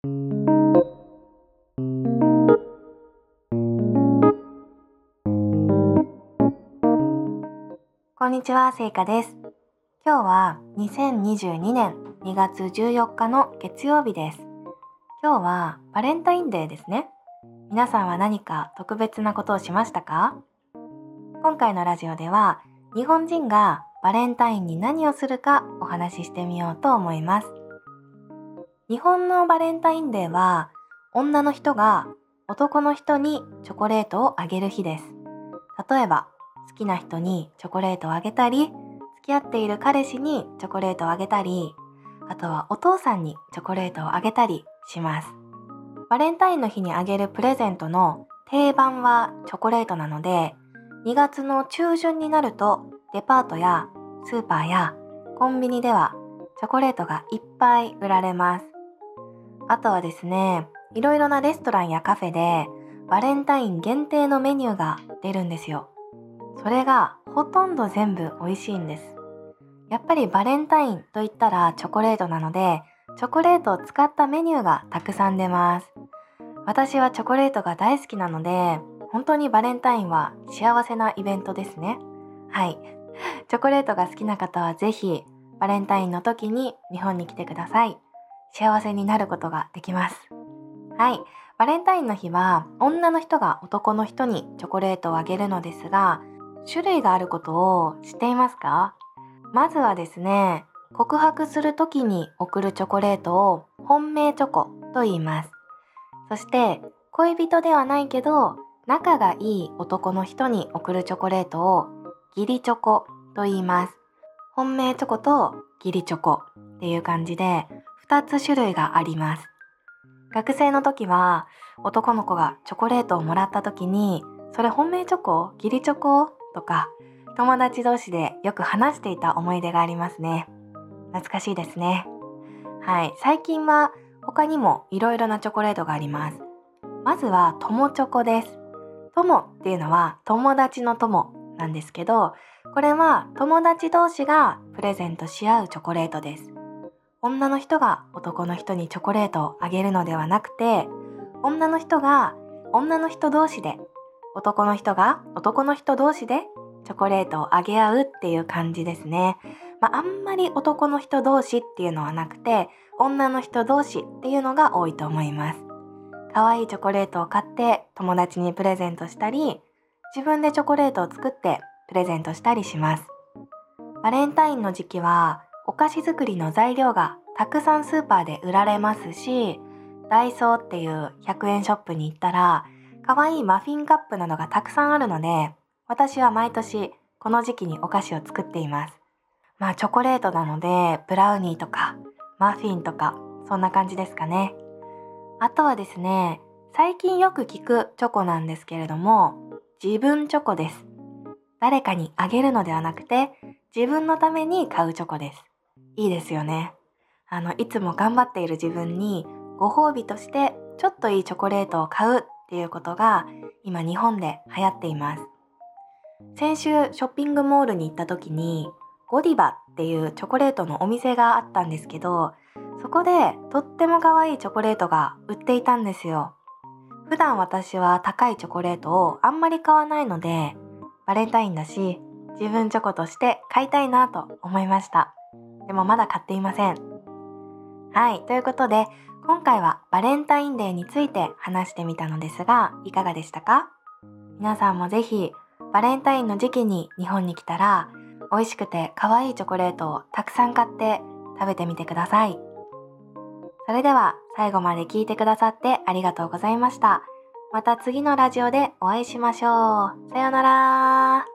こんにちは、せいかです。今日は2022年2月14日の月曜日です。今日はバレンタインデーですね。皆さんは何か特別なことをしましたか？今回のラジオでは日本人がバレンタインに何をするかお話ししてみようと思います。日本のバレンタインデーは女の人が男の人にチョコレートをあげる日です。例えば好きな人にチョコレートをあげたり、付き合っている彼氏にチョコレートをあげたり、あとはお父さんにチョコレートをあげたりします。バレンタインの日にあげるプレゼントの定番はチョコレートなので、2月の中旬になるとデパートやスーパーやコンビニではチョコレートがいっぱい売られます。あとはですね、いろいろなレストランやカフェでバレンタイン限定のメニューが出るんですよ。それがほとんど全部美味しいんです。やっぱりバレンタインと言ったらチョコレートなので、チョコレートを使ったメニューがたくさん出ます。私はチョコレートが大好きなので、本当にバレンタインは幸せなイベントですね。はい。チョコレートが好きな方はぜひバレンタインの時に日本に来てください。幸せになることができます。はい。バレンタインの日は女の人が男の人にチョコレートをあげるのですが、種類があることを知っていますか？まずはですね、告白する時に送るチョコレートを本命チョコと言います。そして恋人ではないけど仲がいい男の人に送るチョコレートを義理チョコと言います。本命チョコと義理チョコっていう感じで2つ種類があります。学生の時は男の子がチョコレートをもらった時にそれ本命チョコ？義理チョコ？とか友達同士でよく話していた思い出がありますね。懐かしいですね。はい、最近は他にもいろいろなチョコレートがあります。まずは友チョコです。友っていうのは友達の友なんですけど、これは友達同士がプレゼントし合うチョコレートです。女の人が男の人にチョコレートをあげるのではなくて、女の人が女の人同士で男の人が男の人同士でチョコレートをあげ合うっていう感じですね。まあ、あんまり男の人同士っていうのはなくて、女の人同士っていうのが多いと思います。可愛いチョコレートを買って友達にプレゼントしたり、自分でチョコレートを作ってプレゼントしたりします。バレンタインの時期はお菓子作りの材料がたくさんスーパーで売られますし、ダイソーっていう100円ショップに行ったら可愛いマフィンカップなどがたくさんあるので、私は毎年この時期にお菓子を作っています。まあチョコレートなので、ブラウニーとかマフィンとか、そんな感じですかね。あとはですね、最近よく聞くチョコなんですけれども、自分チョコです。誰かにあげるのではなくて、自分のために買うチョコです。いいですよね。あの、いつも頑張っている自分にご褒美としてちょっといいチョコレートを買うっていうことが今日本で流行っています。先週ショッピングモールに行った時にゴディバっていうチョコレートのお店があったんですけどそこでとっても可愛いチョコレートが売っていたんですよ。普段私は高いチョコレートをあんまり買わないのでバレンタインだし自分チョコとして買いたいなと思いました。でもまだ買っていません。はい、ということで今回はバレンタインデーについて話してみたのですがいかがでしたか？皆さんもぜひバレンタインの時期に日本に来たら美味しくて可愛いチョコレートをたくさん買って食べてみてください。それでは最後まで聞いてくださってありがとうございました。また次のラジオでお会いしましょう。さようなら